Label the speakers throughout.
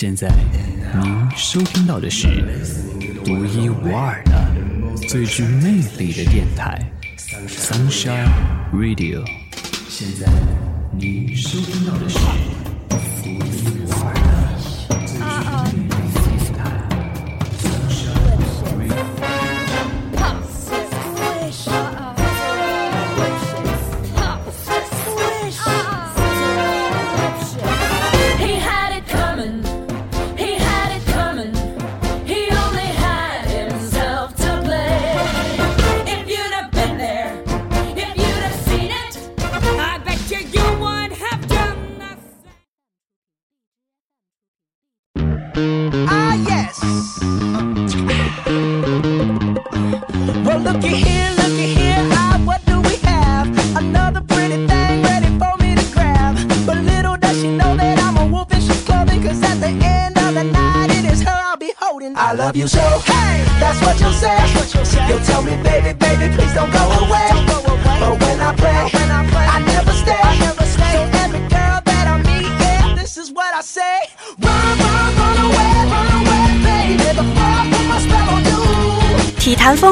Speaker 1: 现在您收听到的是独一无二的、最具魅力的电台，Sunshine Radio。现在您收听到的是独一无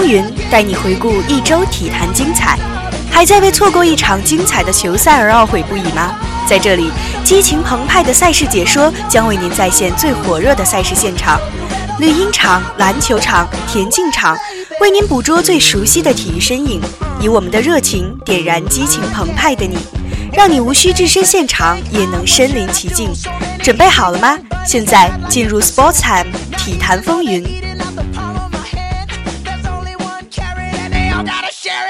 Speaker 2: 云带你回顾一周体坛精彩，还在为错过一场精彩的球赛而懊悔不已吗？在这里，激情澎湃的赛事解说将为您再现最火热的赛事现场，绿茵场、篮球场、田径场，为您捕捉最熟悉的体育身影，以我们的热情点燃激情澎湃的你，让你无需置身现场也能身临其境。准备好了吗？现在进入 Sports Time 体坛风云。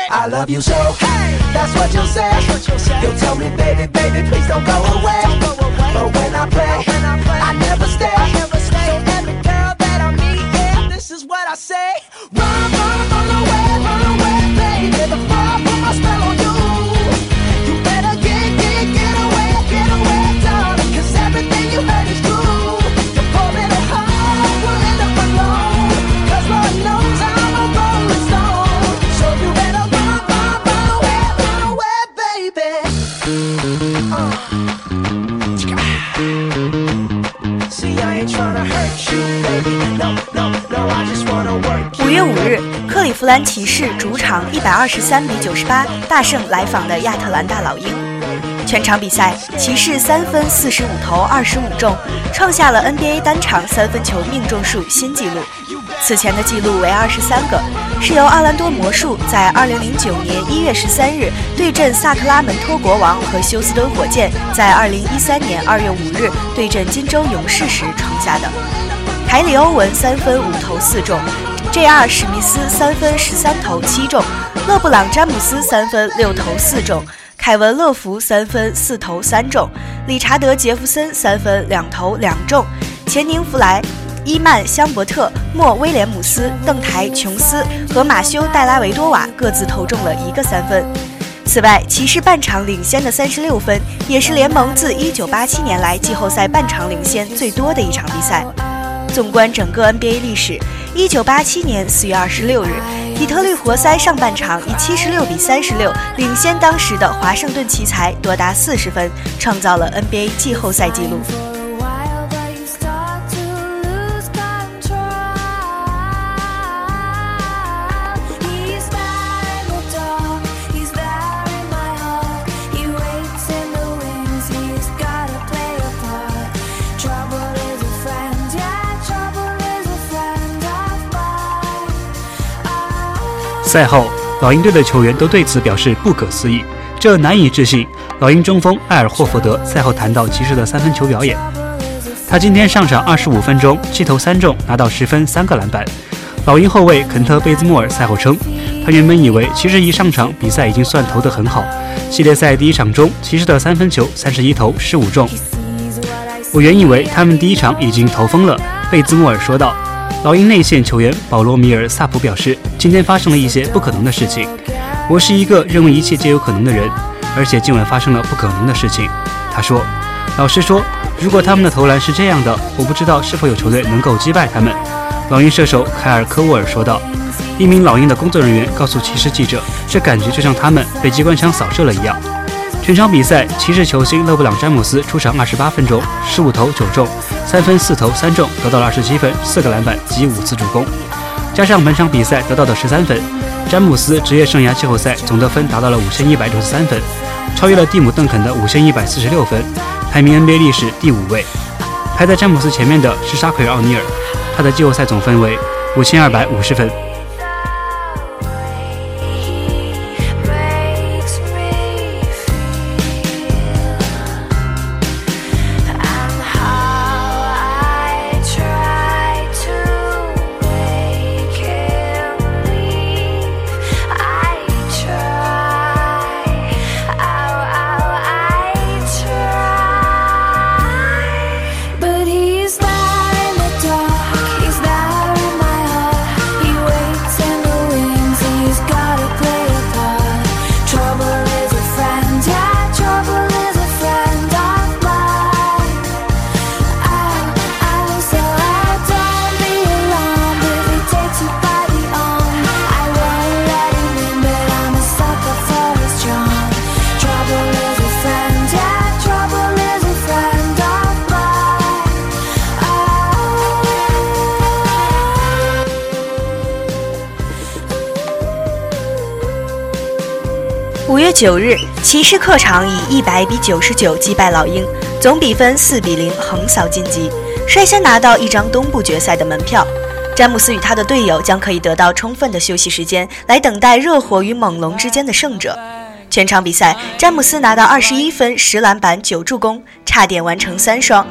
Speaker 3: I love you so. Hey, that's what you'll say. You'll tell me, baby, baby, please don't go away. But when I play, I never stay.
Speaker 2: 兰骑士主场一百二十三比九十八大胜来访的亚特兰大老鹰。全场比赛，骑士三分四十五投二十五中，创下了 NBA 单场三分球命中数新纪录。此前的记录为二十三个，是由奥兰多魔术在二零零九年一月十三日对阵萨克拉门托国王和休斯敦火箭在二零一三年二月五日对阵金州勇士时创下的。凯里·欧文三分五投四中，J.R. 史密斯三分十三投七中，勒布朗·詹姆斯三分六投四中，凯文·乐福三分四投三中，理查德·杰弗森三分两投两中，钱宁·弗莱。伊曼·香伯特、莫·威廉姆斯、邓台·琼斯和马修·戴拉维多瓦各自投中了一个三分。此外，骑士半场领先的三十六分，也是联盟自一九八七年来季后赛半场领先最多的一场比赛。纵观整个 NBA 历史，一九八七年四月二十六日，底特律活塞上半场以七十六比三十六领先当时的华盛顿奇才多达四十分，创造了 NBA 季后赛纪录。
Speaker 4: 赛后，老鹰队的球员都对此表示不可思议，这难以置信。老鹰中锋埃尔霍福德赛后谈到骑士的三分球表演，他今天上场二十五分钟，七投三中，拿到十分三个篮板。老鹰后卫肯特贝兹莫尔赛后称，他原本以为骑士一上场比赛已经算投得很好，系列赛第一场中骑士的三分球三十一投十五中，我原以为他们第一场已经投疯了。贝兹莫尔说道。老鹰内线球员保罗·米尔·萨普表示，今天发生了一些不可能的事情。我是一个认为一切皆有可能的人，而且今晚发生了不可能的事情。他说：“老实说，如果他们的投篮是这样的，我不知道是否有球队能够击败他们。”老鹰射手凯尔·科沃尔说道。一名老鹰的工作人员告诉骑士记者：“这感觉就像他们被机关枪扫射了一样。”全场比赛，骑士球星勒布朗·詹姆斯出场二十八分钟，十五投九中，三分四投三中，得到了二十七分、四个篮板及五次助攻。加上本场比赛得到的十三分，詹姆斯职业生涯季后赛总得分达到了五千一百六十三分，超越了蒂姆·邓肯的五千一百四十六分，排名 NBA 历史第五位。排在詹姆斯前面的是沙奎尔·奥尼尔，他的季后赛总分为五千二百五十分。
Speaker 2: 五月九日，骑士客场以一百比九十九击败老鹰，总比分四比零横扫晋级，率先拿到一张东部决赛的门票。詹姆斯与他的队友将可以得到充分的休息时间，来等待热火与猛龙之间的胜者。全场比赛，詹姆斯拿到二十一分、十篮板、九助攻，差点完成三双。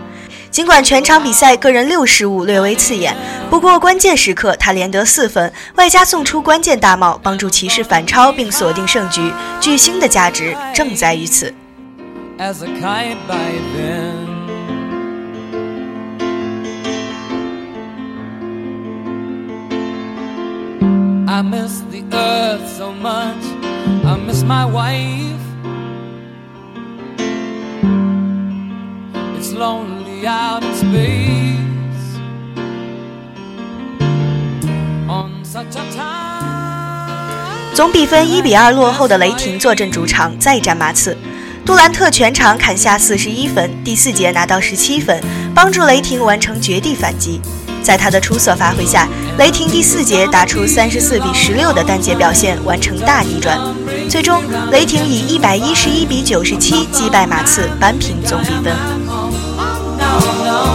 Speaker 2: 尽管全场比赛个人六失误略微刺眼，不过关键时刻他连得四分，外加送出关键大帽，帮助骑士反超并锁定胜局。巨星的价值正在于此。
Speaker 5: as a kite by then. I miss the earth so much. I miss my wife. It's lonely out in space on such a time.
Speaker 2: 总比分一比二落后的雷霆坐镇主场再战马刺，杜兰特全场砍下四十一分，第四节拿到十七分，帮助雷霆完成绝地反击。在他的出色发挥下，雷霆第四节打出三十四比十六的单节表现，完成大逆转。最终，雷霆以一百一十一比九十七击败马刺，扳平总比分。
Speaker 5: no, no.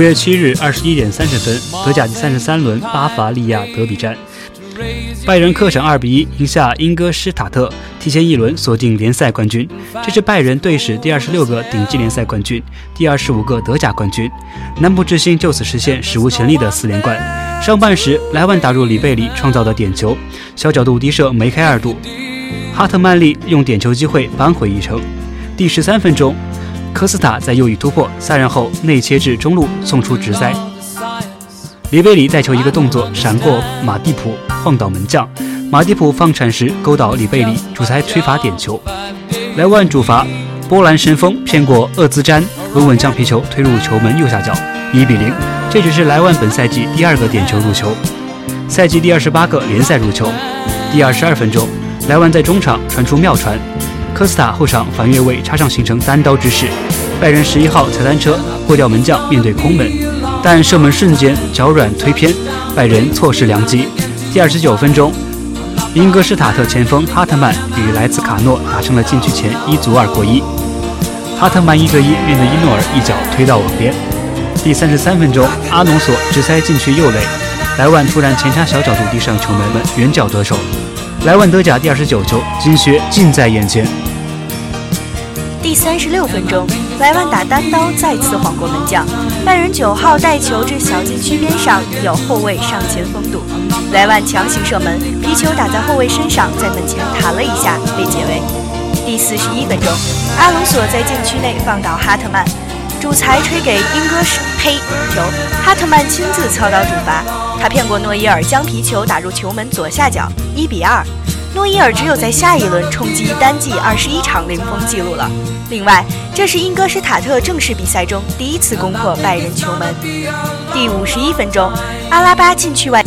Speaker 4: 五月七日二十一点三十分，德甲第三十三轮巴伐利亚德比战，拜仁客场二比一赢下英戈施塔特，提前一轮锁定联赛冠军。这是拜仁队史第二十六个顶级联赛冠军，第二十五个德甲冠军。南部之星就此实现史无前例的四连冠。上半时，莱万打入里贝里创造的点球，小角度低射梅开二度，哈特曼利用点球机会扳回一城。第十三分钟，科斯塔在右翼突破，三人后内切至中路送出直塞，里贝里带球一个动作闪过马蒂普，晃倒门将。马蒂普放铲时勾倒里贝里，主裁吹罚点球。莱万主罚波兰神锋骗过厄兹詹，稳稳将皮球推入球门右下角，一比零。这只是莱万本赛季第二个点球入球，赛季第二十八个联赛入球。第二十二分钟，莱万在中场传出妙传，科斯塔后场反越位插上形成单刀之势，拜仁十一号踩单车过掉门将，面对空门，但射门瞬间脚软推偏，拜仁错失良机。第二十九分钟，英格施塔特前锋哈特曼与莱兹卡诺打成了禁区前一足二过一，哈特曼一对一面对伊诺尔一脚推到网边。第三十三分钟，阿隆索直塞禁区右垒，莱万突然前插小角度递上球门门，远角得手。莱万德甲第二十九球，金靴近在眼前。
Speaker 2: 第三十六分钟，莱万打单刀再次晃过门将，拜仁九号带球至小禁区边上，有后卫上前封堵，莱万强行射门，皮球打在后卫身上，在门前弹了一下，被解围。第四十一分钟，阿隆索在禁区内放倒哈特曼，主裁吹给英戈什呸球，哈特曼亲自操刀主罚，他骗过诺伊尔，将皮球打入球门左下角，一比二。诺伊尔只有在下一轮冲击单季二十一场零封纪录了。另外，这是英格施塔特正式比赛中第一次攻破拜仁球门。第五十一分钟，阿拉巴禁区外。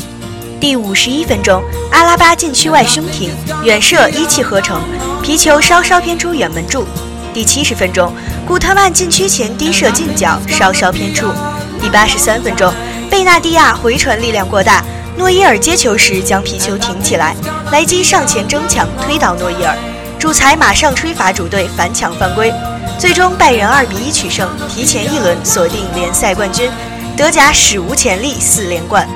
Speaker 2: 第五十一分钟，阿拉巴禁区外胸停远射一气呵成，皮球稍稍偏出远门柱。第七十分钟，古特曼禁区前低射近角稍稍偏出。第八十三分钟，贝纳蒂亚回传力量过大。诺伊尔接球时将皮球挺起来，莱基上前争抢推倒诺伊尔，主裁马上吹罚主队反抢犯规，最终拜仁二比一取胜，提前一轮锁定联赛冠军，德甲史无前例四连冠。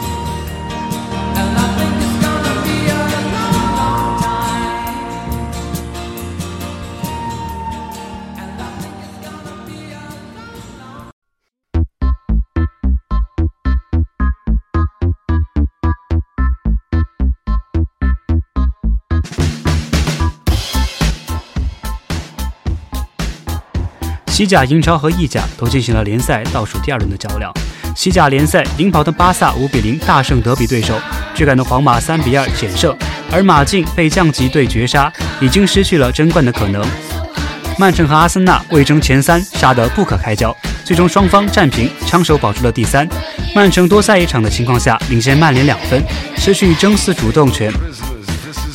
Speaker 4: 西甲、英超和意甲都进行了联赛倒数第二轮的较量。西甲联赛领跑的巴萨五比零大胜德比对手，追赶的皇马三比二险胜，而马竞被降级队绝杀，已经失去了争冠的可能。曼城和阿森纳为争前三，杀得不可开交，最终双方战平，枪手保住了第三。曼城多赛一场的情况下，领先曼联两分，失去争四主动权。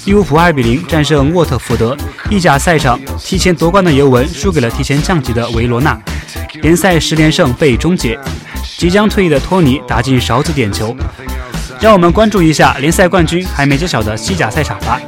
Speaker 4: 利物浦二比零战胜沃特福德。意甲赛场提前夺冠的尤文输给了提前降级的维罗纳。联赛十连胜被终结即将退役的托尼打进勺子点球。让我们关注一下联赛冠军还没揭晓的西甲赛场吧。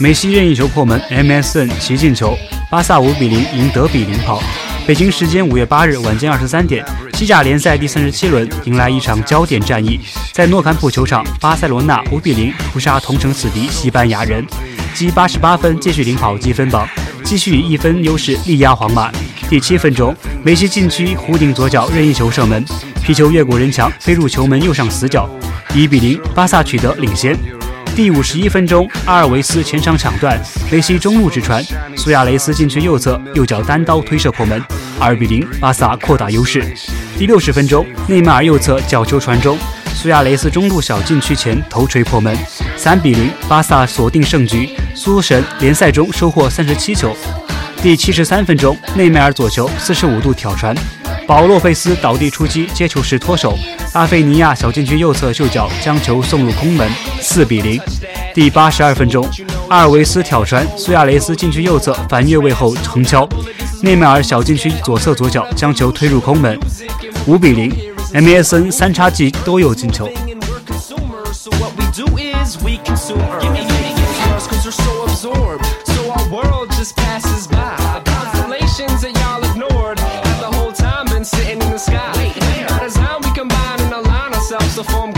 Speaker 4: 梅西任意球破门，MSN 齐进球，巴萨五比零赢德比领跑。北京时间五月八日晚间二十三点，西甲联赛第三十七轮迎来一场焦点战役，在诺坎普球场，巴塞罗那五比零屠杀同城死敌西班牙人，积八十八分继续领跑积分榜，继续以一分优势力压皇马。第七分钟，梅西禁区弧顶左脚任意球射门，皮球越过人墙飞入球门右上死角，一比零，巴萨取得领先。第五十一分钟，阿尔维斯前场抢断，梅西中路直传，苏亚雷斯禁区右侧右脚单刀推射破门，二比零，巴萨扩大优势。第六十分钟，内马尔右侧角球传中，苏亚雷斯中路小禁区前头锤破门，三比零，巴萨锁定胜局。苏神联赛中收获三十七球。第七十三分钟，内马尔左球四十五度挑传，保洛佩斯倒地出击，接球时脱手，阿菲尼亚小禁区右侧右脚将球送入空门，四比零。第八十二分钟，阿尔维斯挑传，苏亚雷斯禁区右侧反越位后横敲，内马尔小禁区左侧左脚将球推入空门，五比零。MSN 三叉戟都有进球。
Speaker 6: the form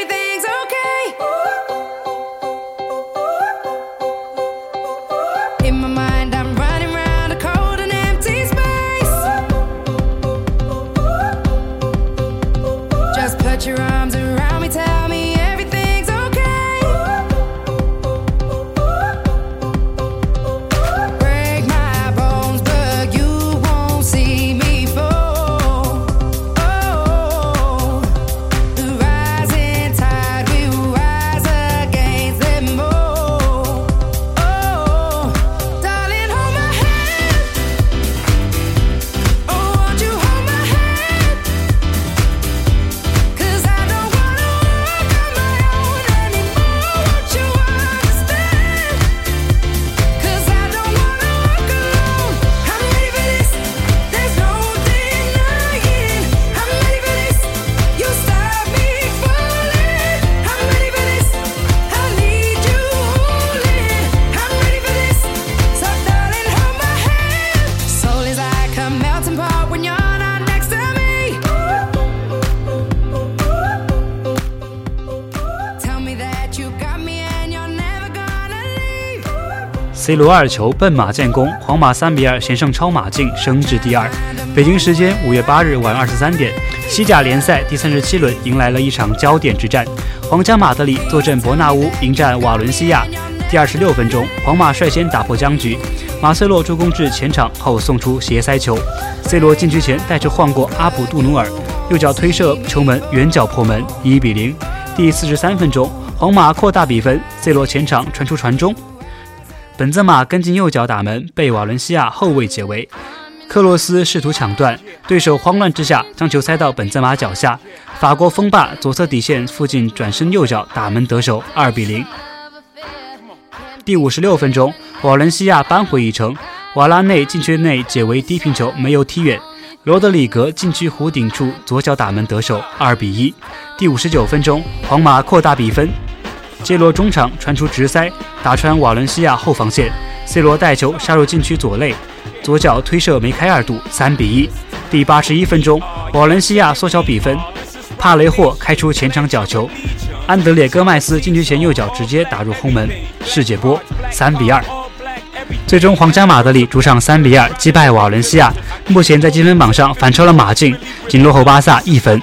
Speaker 4: C 罗二球奔马建功，皇马三比二险胜超马竞，升至第二。北京时间五月八日晚二十三点，西甲联赛第三十七轮迎来了一场焦点之战，皇家马德里坐镇伯纳乌迎战瓦伦西亚。第二十六分钟，皇马率先打破僵局，马塞洛助攻至前场后送出斜塞球，C 罗禁区前带球晃过阿卜杜努尔，右脚推射球门远角破门，一比零。第四十三分钟，皇马扩大比分，C 罗前场传出传中。本泽马跟进右脚打门，被瓦伦西亚后卫解围。克洛斯试图抢断，对手慌乱之下将球塞到本泽马脚下。法国锋霸左侧底线附近转身右脚打门得手，二比零。第五十六分钟，瓦伦西亚扳回一城，瓦拉内禁区内解围低平球没有踢远，罗德里格禁区弧顶处左脚打门得手，二比一。第五十九分钟，皇马扩大比分，杰罗中场传出直塞，打穿瓦伦西亚后防线，C 罗带球杀入禁区左肋，左脚推射梅开二度，三比一。第八十一分钟，瓦伦西亚缩小比分，帕雷霍开出前场角球，安德烈戈麦斯禁区前右脚直接打入轰门，世界波，三比二。最终，皇家马德里主场三比二击败瓦伦西亚，目前在积分榜上反超了马竞，仅落后巴萨一分。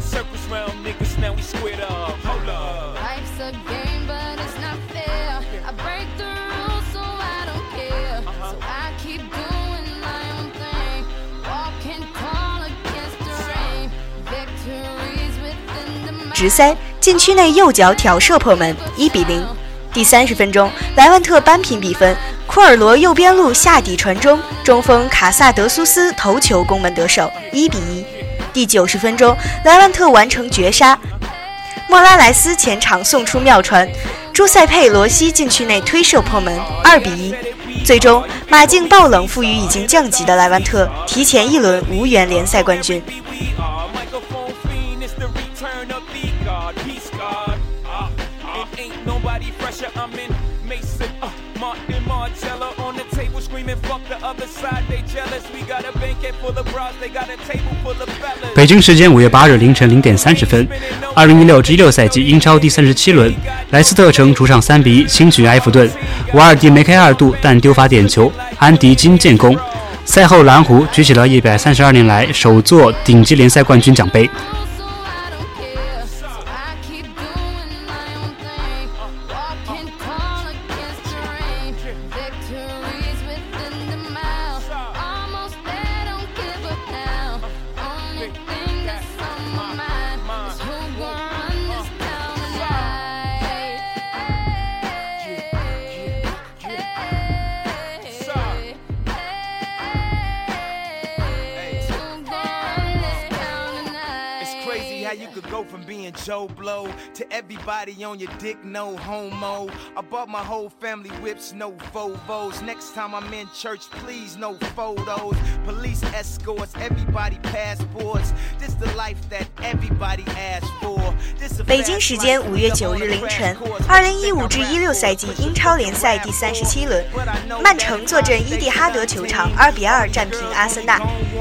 Speaker 7: Back to running circles round niggas, now we squared up. Hold up.
Speaker 8: Life's a game, but it's not fair. I break the rules, so I don't care. So I keep doing my own thing. Walking tall against the rain. Victories within the
Speaker 2: 直塞禁区内右脚挑射破门，一比零。第三十分钟，莱万特扳平比分，库尔罗右边路下底传中，中锋卡萨德苏斯头球攻门得手，一比一。第九十分钟，莱万特完成绝杀，莫拉莱斯前场送出妙传，朱塞佩罗西禁区内推射破门，二比一。最终，马竞爆冷负于已经降级的莱万特，提前一轮无缘联赛冠军。
Speaker 7: Martin Margiela on the
Speaker 4: 北京时间五月八日凌晨零点三十分，二零一六至一六赛季英超第三十七轮，莱斯特城主场三比一轻取埃弗顿，瓦尔迪梅开二度，但丢罚点球，安迪金建功。赛后，蓝湖举起了一百三十二年来首座顶级联赛冠军奖杯。
Speaker 8: On
Speaker 9: your dick, no homo. I bought my whole family whips, no Volvos. Next time I'm in church, please, no photos. Police escorts, everybody passports. This the life that everybody asked for. This a
Speaker 2: 北京时间五月九日凌晨，二零一五至一六赛季英超联赛第三十七轮，曼城坐镇伊蒂哈德球场，二比二战平阿森纳，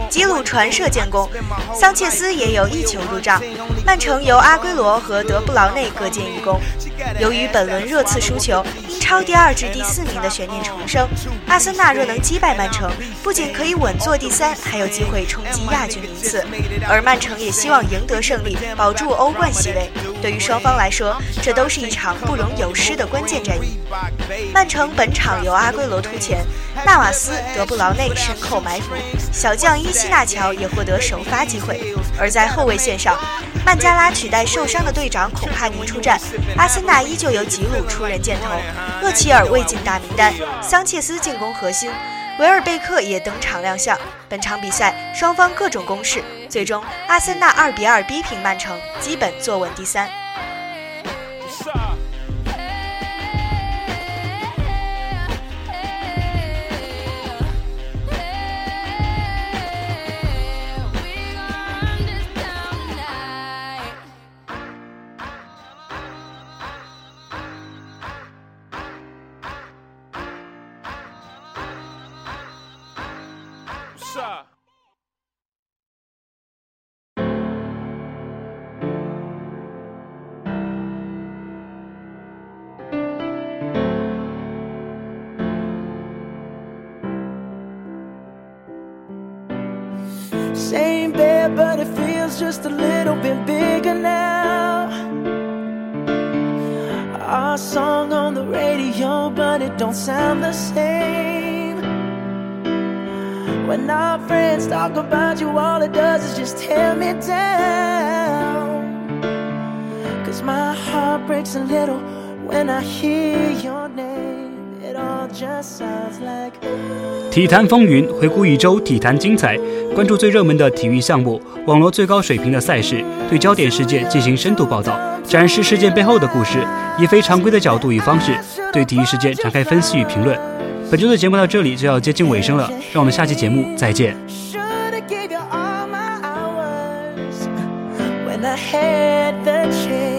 Speaker 2: 吉鲁传射建功，桑切斯也有一球入账。曼城由阿圭罗和德布劳内各建一功。由于本轮热刺输球，英超第二至第四名的悬念重生。阿森纳若能击败曼城，不仅可以稳坐第三，还有机会冲击亚军名次。而曼城也希望赢得胜利，保住欧冠席位。对于双方来说，这都是一场不容有失的关键战役。曼城本场由阿圭罗突前，纳瓦斯、德布劳内身后埋伏，小将伊西纳乔也获得首发机会。而在后卫线上，曼加拉取代受伤的队长孔帕尼出战，阿森纳依旧由吉鲁出任箭头，厄齐尔未进大名单，桑切斯进攻核心，维尔贝克也登场亮相。本场比赛双方各种攻势，最终阿森纳二比二逼平曼城，基本坐稳第三。
Speaker 3: Just a little bit bigger now. Our song on the radio, but it don't sound the same. When our friends talk about you, all it does is just tear me down. Cause my heart breaks a little when I hear your name.
Speaker 4: 体坛风云，回顾一周体坛精彩，关注最热门的体育项目，网络最高水平的赛事，对焦点事件进行深度报道，展示事件背后的故事，以非常规的角度与方式对体育事件展开分析与评论。本周的节目到这里就要接近尾声了，让我们下期节目再见。
Speaker 3: I had the chance.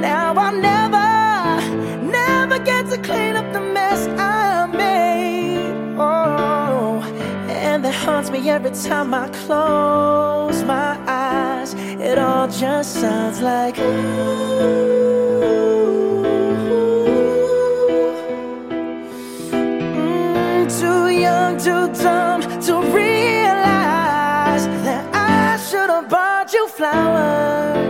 Speaker 3: Now I'll never, never get to clean up the mess I made. Oh, and that haunts me every time I close my eyes. It all just sounds like. Mm, too young, too dumb to realize that I should have bought you flowers